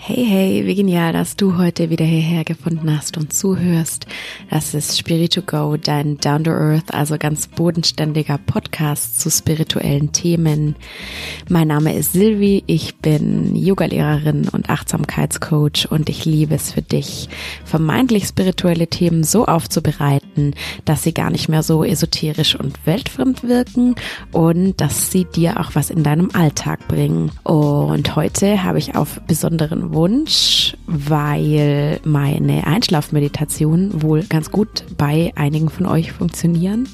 Hey, hey, wie genial, dass du heute wieder hierher gefunden hast und zuhörst. Das ist Spirit to Go, dein Down to Earth, also ganz bodenständiger Podcast zu spirituellen Themen. Mein Name ist Silvi, ich bin Yogalehrerin und Achtsamkeitscoach und ich liebe es für dich, vermeintlich spirituelle Themen so aufzubereiten, dass sie gar nicht mehr so esoterisch und weltfremd wirken und dass sie dir auch was in deinem Alltag bringen. Und heute habe ich auf besonderen Wunsch, weil meine Einschlafmeditationen wohl ganz gut bei einigen von euch funktionieren,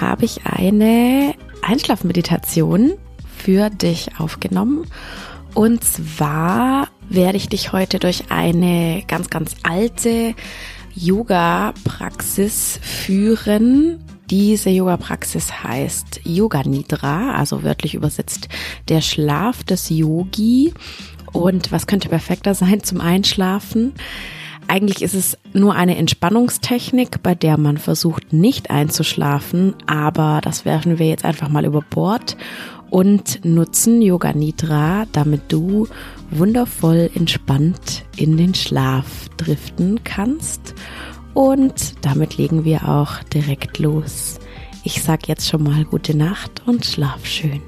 habe ich eine Einschlafmeditation für dich aufgenommen. Und zwar werde ich dich heute durch eine ganz, ganz alte Yoga-Praxis führen. Diese Yoga-Praxis heißt Yoga Nidra, also wörtlich übersetzt der Schlaf des Yogi. Und was könnte perfekter sein zum Einschlafen? Eigentlich ist es nur eine Entspannungstechnik, bei der man versucht nicht einzuschlafen, aber das werfen wir jetzt einfach mal über Bord und nutzen Yoga Nidra, damit du wundervoll entspannt in den Schlaf driften kannst. Und damit legen wir auch direkt los. Ich sag jetzt schon mal gute Nacht und schlaf schön.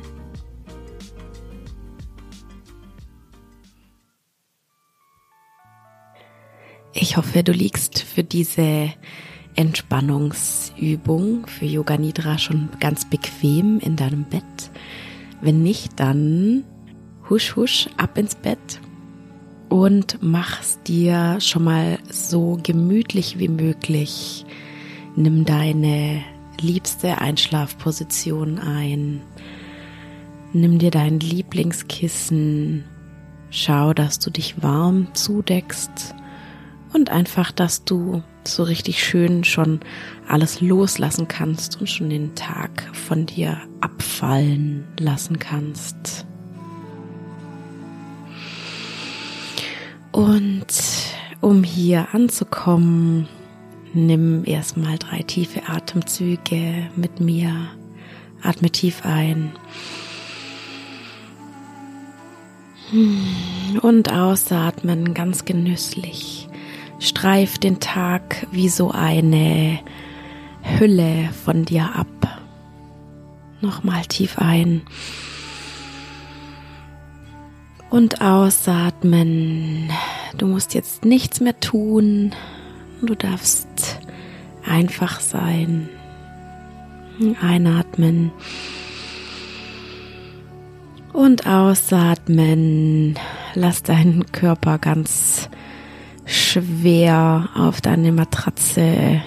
Ich hoffe, du liegst für diese Entspannungsübung für Yoga Nidra schon ganz bequem in deinem Bett. Wenn nicht, dann husch husch ab ins Bett und mach's dir schon mal so gemütlich wie möglich. Nimm deine liebste Einschlafposition ein. Nimm dir dein Lieblingskissen. Schau, dass du dich warm zudeckst und einfach, dass du so richtig schön schon alles loslassen kannst und schon den Tag von dir abfallen lassen kannst. Und um hier anzukommen, nimm erstmal drei tiefe Atemzüge mit mir. Atme tief ein. Und ausatmen ganz genüsslich streif den Tag wie so eine Hülle von dir ab. Nochmal tief ein. Und ausatmen. Du musst jetzt nichts mehr tun. Du darfst einfach sein. Einatmen. Und ausatmen. Lass deinen Körper ganz schwer auf deine Matratze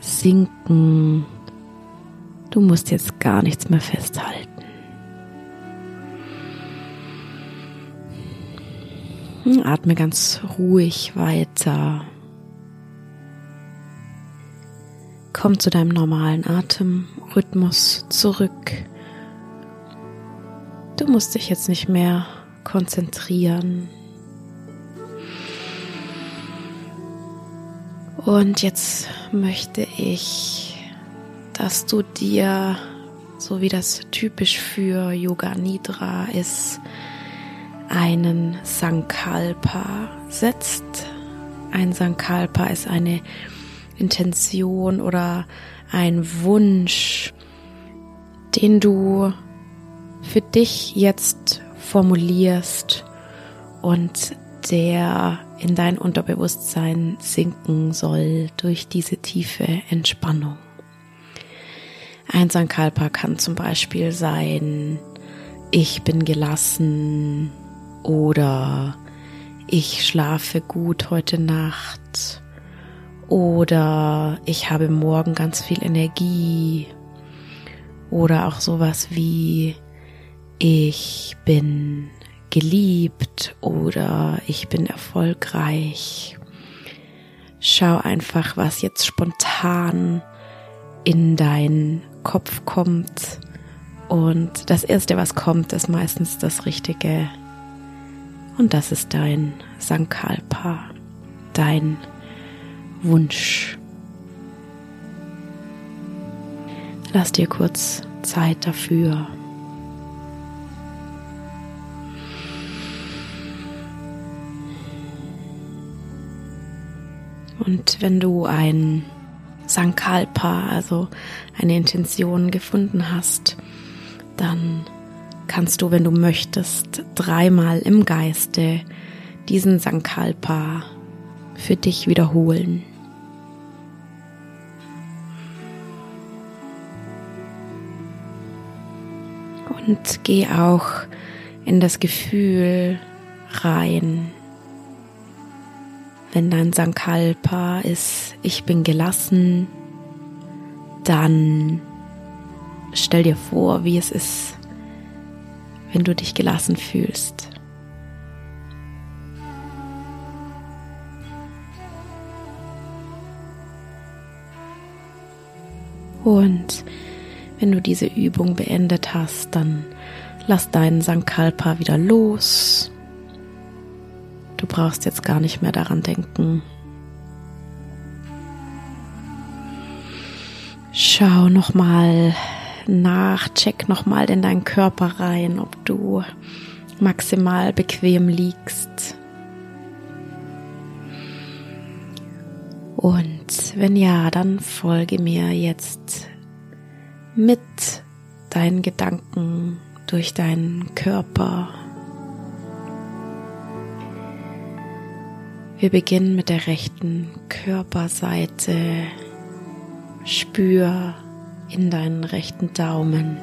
sinken. Du musst jetzt gar nichts mehr festhalten. Atme ganz ruhig weiter. Komm zu deinem normalen Atemrhythmus zurück. Du musst dich jetzt nicht mehr konzentrieren. Und jetzt möchte ich, dass du dir, so wie das typisch für Yoga Nidra ist, einen Sankalpa setzt. Ein Sankalpa ist eine Intention oder ein Wunsch, den du für dich jetzt formulierst und der in dein Unterbewusstsein sinken soll durch diese tiefe Entspannung. Ein Sankalpa kann zum Beispiel sein, ich bin gelassen oder ich schlafe gut heute Nacht oder ich habe morgen ganz viel Energie oder auch sowas wie ich bin geliebt oder ich bin erfolgreich. Schau einfach, was jetzt spontan in deinen Kopf kommt. Und das Erste, was kommt, ist meistens das Richtige. Und das ist dein Sankalpa, dein Wunsch. Lass dir kurz Zeit dafür. Und wenn du ein Sankalpa, also eine Intention gefunden hast, dann kannst du, wenn du möchtest, dreimal im Geiste diesen Sankalpa für dich wiederholen. Und geh auch in das Gefühl rein, wenn dein Sankalpa ist, ich bin gelassen, dann stell dir vor, wie es ist, wenn du dich gelassen fühlst. Und wenn du diese Übung beendet hast, dann lass deinen Sankalpa wieder los. Brauchst jetzt gar nicht mehr daran denken. Schau nochmal nach, check nochmal in deinen Körper rein, ob du maximal bequem liegst. Und wenn ja, dann folge mir jetzt mit deinen Gedanken durch deinen Körper. Wir beginnen mit der rechten Körperseite. Spür in deinen rechten Daumen,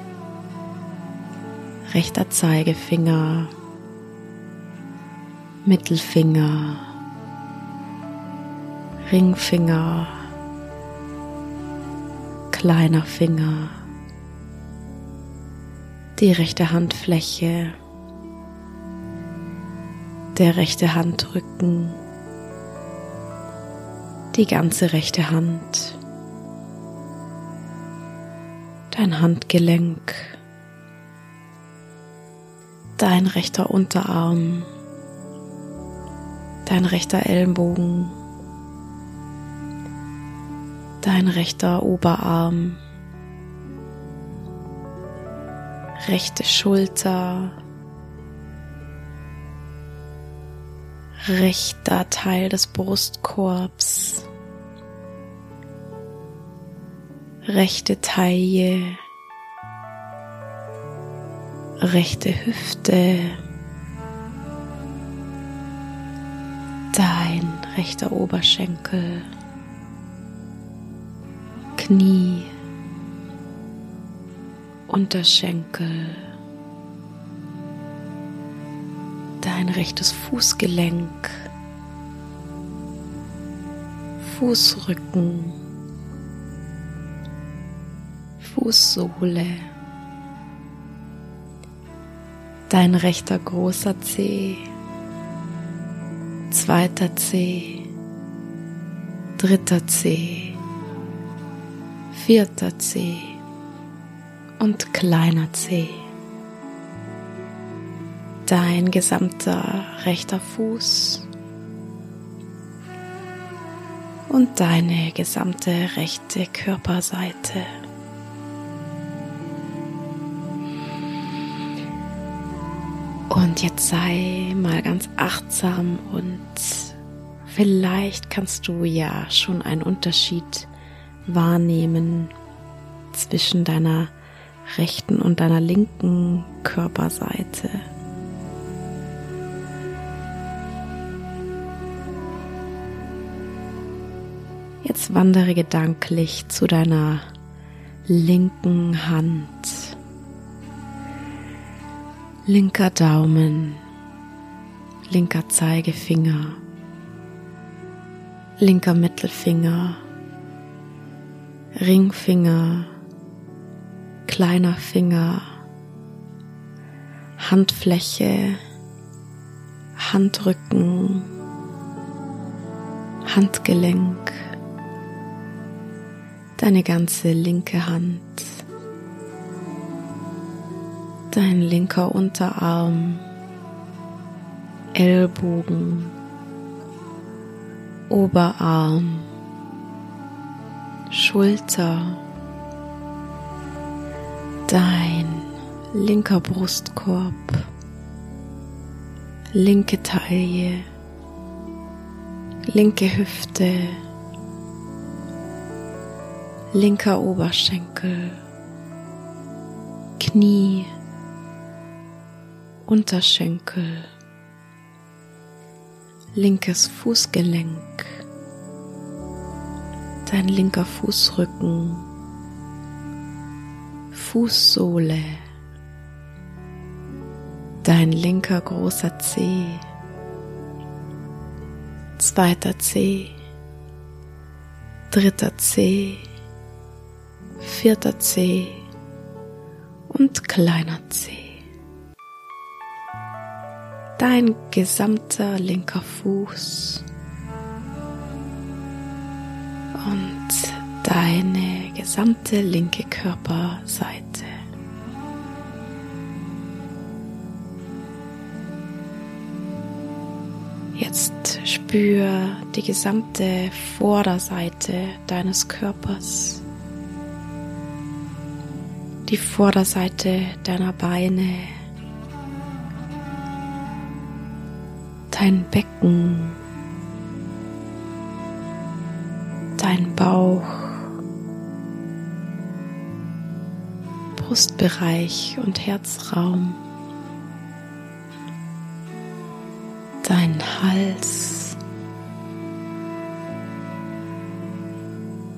rechter Zeigefinger, Mittelfinger, Ringfinger, kleiner Finger, die rechte Handfläche, der rechte Handrücken, die ganze rechte Hand. Dein Handgelenk, dein rechter Unterarm, dein rechter Ellenbogen, dein rechter Oberarm, rechte Schulter, rechter Teil des Brustkorbs, rechte Taille, rechte Hüfte, dein rechter Oberschenkel, Knie, Unterschenkel, dein rechtes Fußgelenk, Fußrücken, Fußsohle, dein rechter großer Zeh, zweiter Zeh, dritter Zeh, vierter Zeh und kleiner Zeh. Dein gesamter rechter Fuß und deine gesamte rechte Körperseite. Und jetzt sei mal ganz achtsam und vielleicht kannst du ja schon einen Unterschied wahrnehmen zwischen deiner rechten und deiner linken Körperseite. Jetzt wandere gedanklich zu deiner linken Hand. Linker Daumen, linker Zeigefinger, linker Mittelfinger, Ringfinger, kleiner Finger, Handfläche, Handrücken, Handgelenk, deine ganze linke Hand. Dein linker Unterarm, Ellbogen, Oberarm, Schulter, dein linker Brustkorb, linke Taille, linke Hüfte, linker Oberschenkel, Knie, Unterschenkel, linkes Fußgelenk, dein linker Fußrücken, Fußsohle, dein linker großer Zeh, zweiter Zeh, dritter Zeh, vierter Zeh und kleiner Zeh. Dein gesamter linker Fuß und deine gesamte linke Körperseite. Jetzt spür die gesamte Vorderseite deines Körpers, die Vorderseite deiner Beine, dein Becken, dein Bauch, Brustbereich und Herzraum. deinen Hals,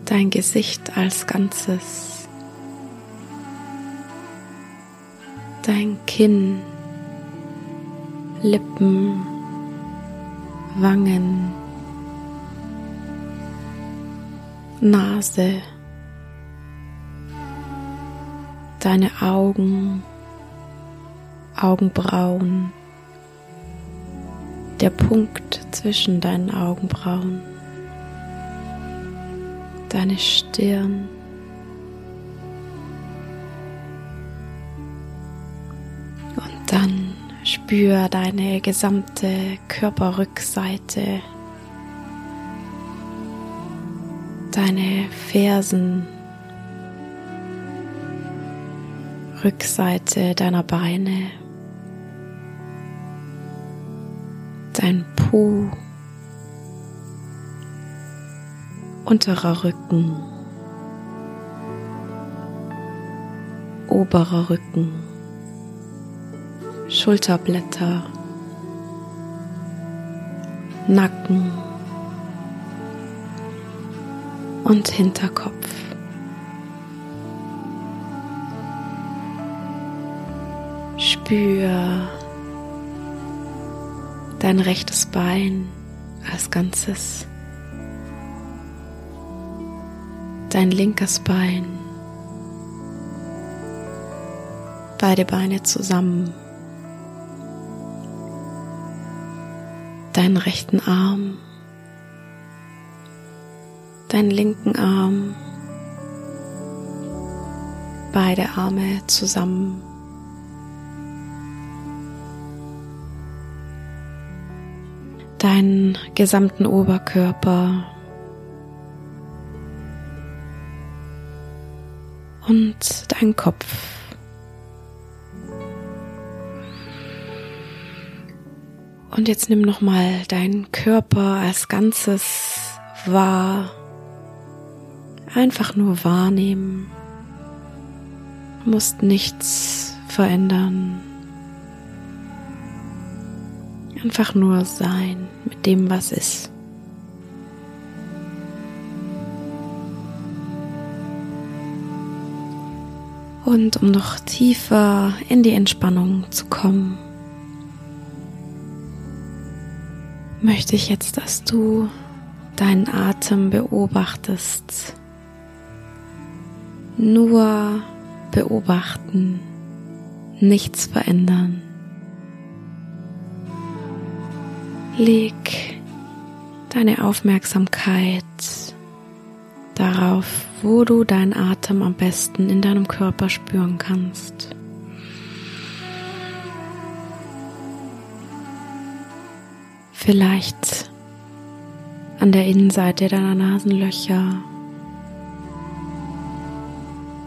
dein Gesicht als Ganzes, dein Kinn, Lippen, Wangen, Nase, deine Augen, Augenbrauen, der Punkt zwischen deinen Augenbrauen, deine Stirn, spür deine gesamte Körperrückseite, deine Fersen, Rückseite deiner Beine. dein Po, unterer Rücken, oberer Rücken, Schulterblätter, Nacken und Hinterkopf. Spür dein rechtes Bein als Ganzes, dein linkes Bein, beide Beine zusammen, deinen rechten Arm, deinen linken Arm, beide Arme zusammen. deinen gesamten Oberkörper und deinen Kopf. Und jetzt nimm noch mal deinen Körper als Ganzes wahr. Einfach nur wahrnehmen. Du musst nichts verändern. Einfach nur sein mit dem, was ist. Und um noch tiefer in die Entspannung zu kommen, möchte ich jetzt, dass du deinen Atem beobachtest. Nur beobachten, nichts verändern. Leg deine Aufmerksamkeit darauf, wo du deinen Atem am besten in deinem Körper spüren kannst. Vielleicht an der Innenseite deiner Nasenlöcher,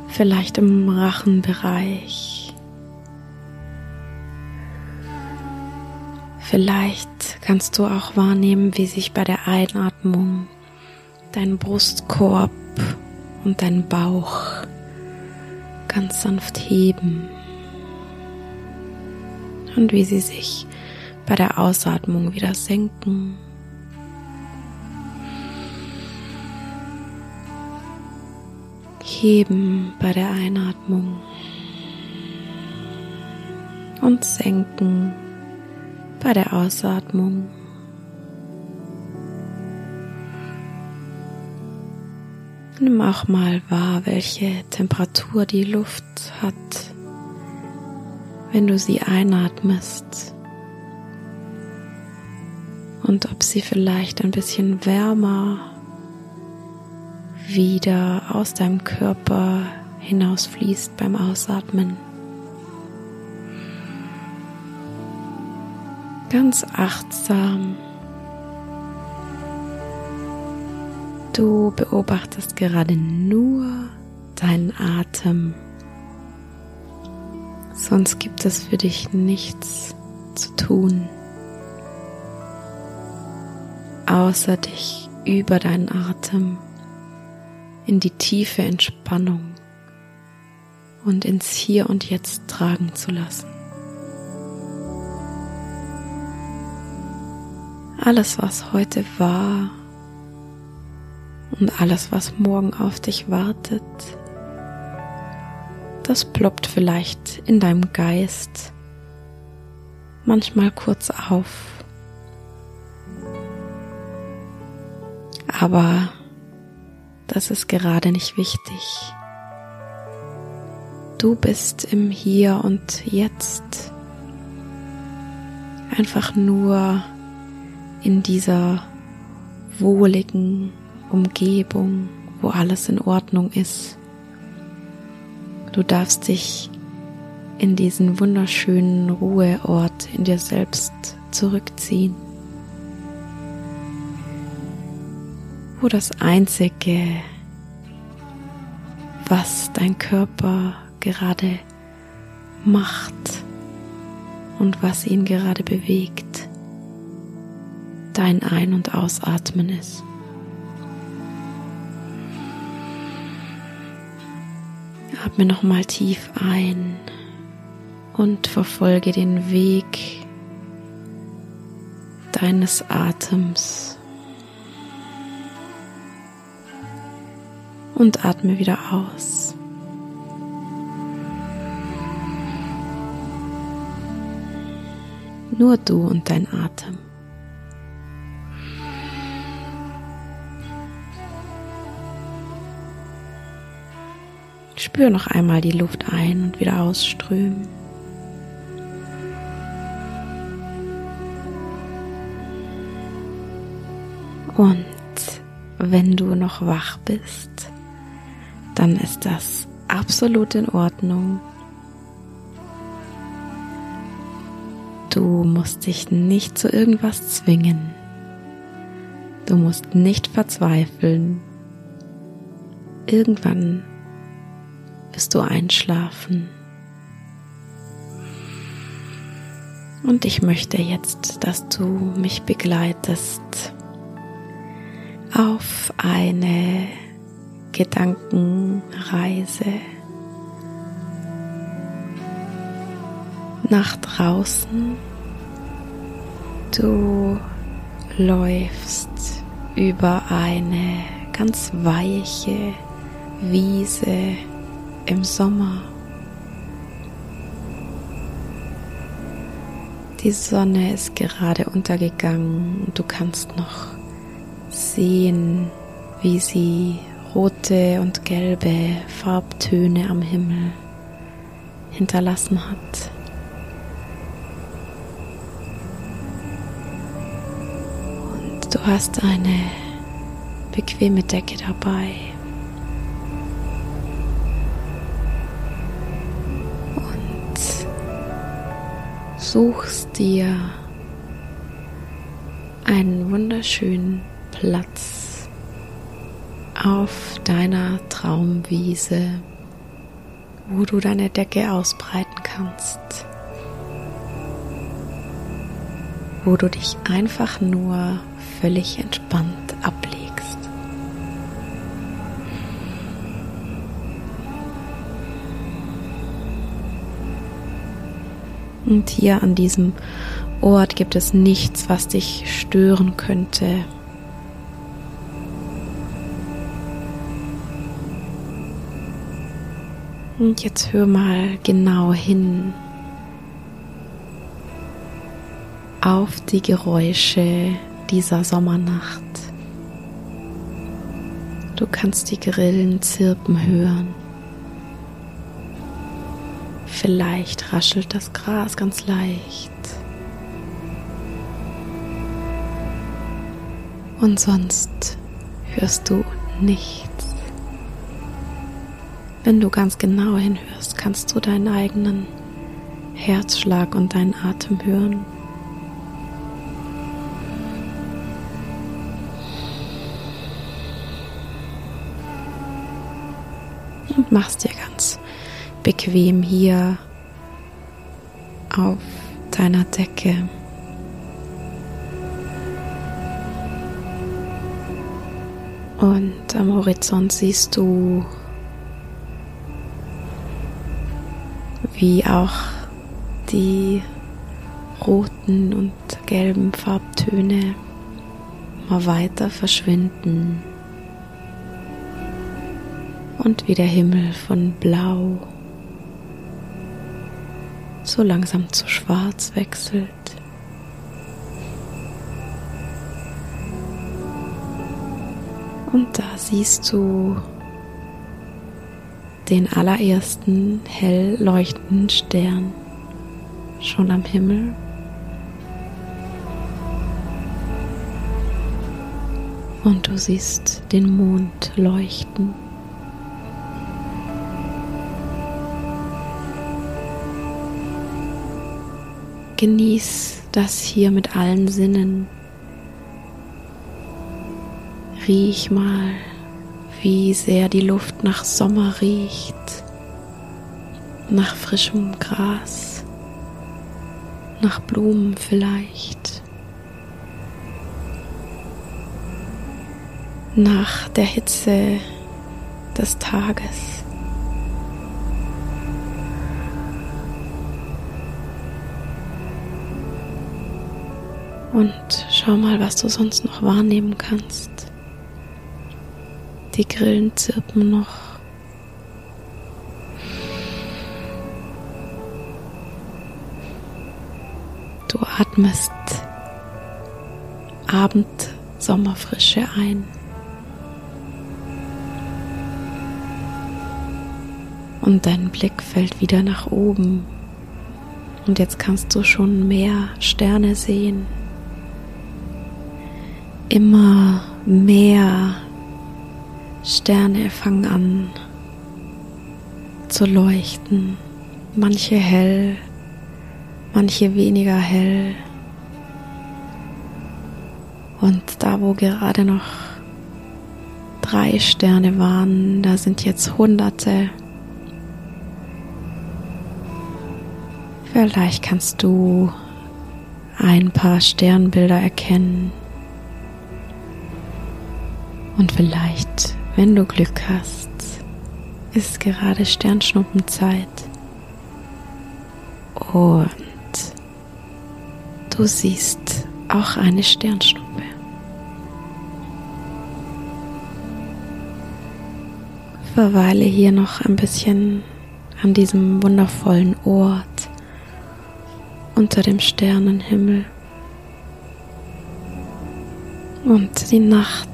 vielleicht im Rachenbereich, vielleicht kannst du auch wahrnehmen, wie sich bei der Einatmung dein Brustkorb und dein Bauch ganz sanft heben. Und wie sie sich bei der Ausatmung wieder senken. Heben bei der Einatmung und senken bei der Ausatmung. Nimm auch mal wahr, welche Temperatur die Luft hat, wenn du sie einatmest. Und ob sie vielleicht ein bisschen wärmer wieder aus deinem Körper hinausfließt beim Ausatmen. Ganz achtsam Du beobachtest gerade nur deinen Atem. Sonst gibt es für dich nichts zu tun, außer dich über deinen Atem in die tiefe Entspannung und ins Hier und Jetzt tragen zu lassen. Alles, was heute war, und alles, was morgen auf dich wartet, das ploppt vielleicht in deinem Geist manchmal kurz auf. Aber das ist gerade nicht wichtig. Du bist im Hier und Jetzt. Einfach nur in dieser wohligen, Umgebung, wo alles in Ordnung ist. Du darfst dich in diesen wunderschönen Ruheort in dir selbst zurückziehen, das Einzige, was dein Körper gerade macht und was ihn gerade bewegt, dein Ein- und Ausatmen ist. Atme nochmal tief ein und verfolge den Weg deines Atems. Und atme wieder aus. Nur du und dein Atem. Spür noch einmal die Luft ein und wieder ausströmen. Und wenn du noch wach bist, dann ist das absolut in Ordnung. Du musst dich nicht zu irgendwas zwingen. Du musst nicht verzweifeln. Irgendwann wirst du einschlafen. Und ich möchte jetzt, dass du mich begleitest auf eine Gedankenreise nach draußen. Du läufst über eine ganz weiche Wiese im Sommer. Die Sonne ist gerade untergegangen und du kannst noch sehen, wie sie rote und gelbe Farbtöne am Himmel hinterlassen hat. Und du hast eine bequeme Decke dabei. suchst dir einen wunderschönen Platz auf deiner Traumwiese, wo du deine Decke ausbreiten kannst. wo du dich einfach nur völlig entspannt ablegst. Und hier an diesem Ort gibt es nichts, was dich stören könnte. Und jetzt hör mal genau hin auf die Geräusche dieser Sommernacht. Du kannst die Grillen zirpen hören. Vielleicht raschelt das Gras ganz leicht. Und sonst hörst du nichts. Wenn du ganz genau hinhörst, kannst du deinen eigenen Herzschlag und deinen Atem hören. Und machst dir ganz bequem hier auf deiner Decke. Und am Horizont siehst du, wie auch die roten und gelben Farbtöne mal weiter verschwinden und wie der Himmel von blau so langsam zu schwarz wechselt. Und da siehst du den allerersten hell leuchtenden Stern schon am Himmel. Und du siehst den Mond leuchten. Genieß das hier mit allen Sinnen. Riech mal, wie sehr die Luft nach Sommer riecht, nach frischem Gras, nach Blumen vielleicht, nach der Hitze des Tages. Und schau mal, was du sonst noch wahrnehmen kannst. Die Grillen zirpen noch. Du atmest Abend-Sommerfrische ein. Und dein Blick fällt wieder nach oben. Und jetzt kannst du schon mehr Sterne sehen immer mehr Sterne fangen an zu leuchten. Manche hell, manche weniger hell. Und da, wo gerade noch drei Sterne waren, da sind jetzt hunderte. Vielleicht kannst du ein paar Sternbilder erkennen. Und vielleicht, wenn du Glück hast, ist gerade Sternschnuppenzeit. Und du siehst auch eine Sternschnuppe. Verweile hier noch ein bisschen an diesem wundervollen Ort unter dem Sternenhimmel. Und die Nacht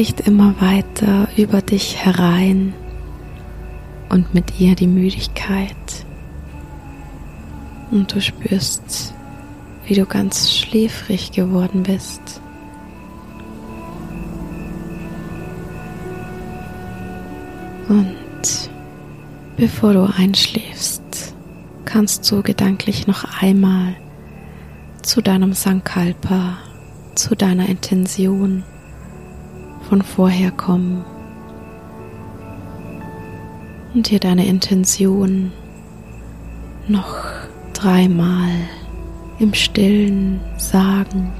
bricht immer weiter über dich herein und mit ihr die Müdigkeit. Und du spürst, wie du ganz schläfrig geworden bist. Und bevor du einschläfst, kannst du gedanklich noch einmal zu deinem Sankalpa, zu deiner Intention von vorher kommen und dir deine Intention noch dreimal im stillen sagen.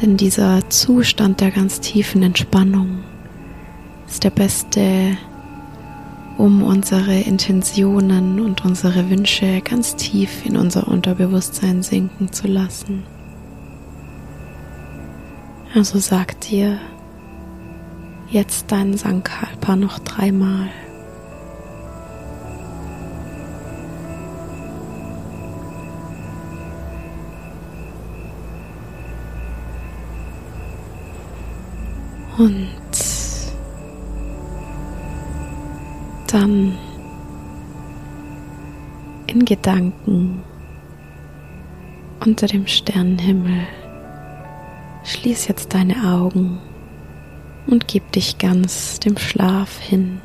Denn dieser Zustand der ganz tiefen Entspannung ist der beste, um unsere Intentionen und unsere Wünsche ganz tief in unser Unterbewusstsein sinken zu lassen. Also sag dir jetzt deinen Sankalpa noch dreimal. Und dann in Gedanken unter dem Sternenhimmel schließ jetzt deine Augen und gib dich ganz dem Schlaf hin.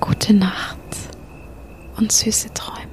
Gute Nacht und süße Träume.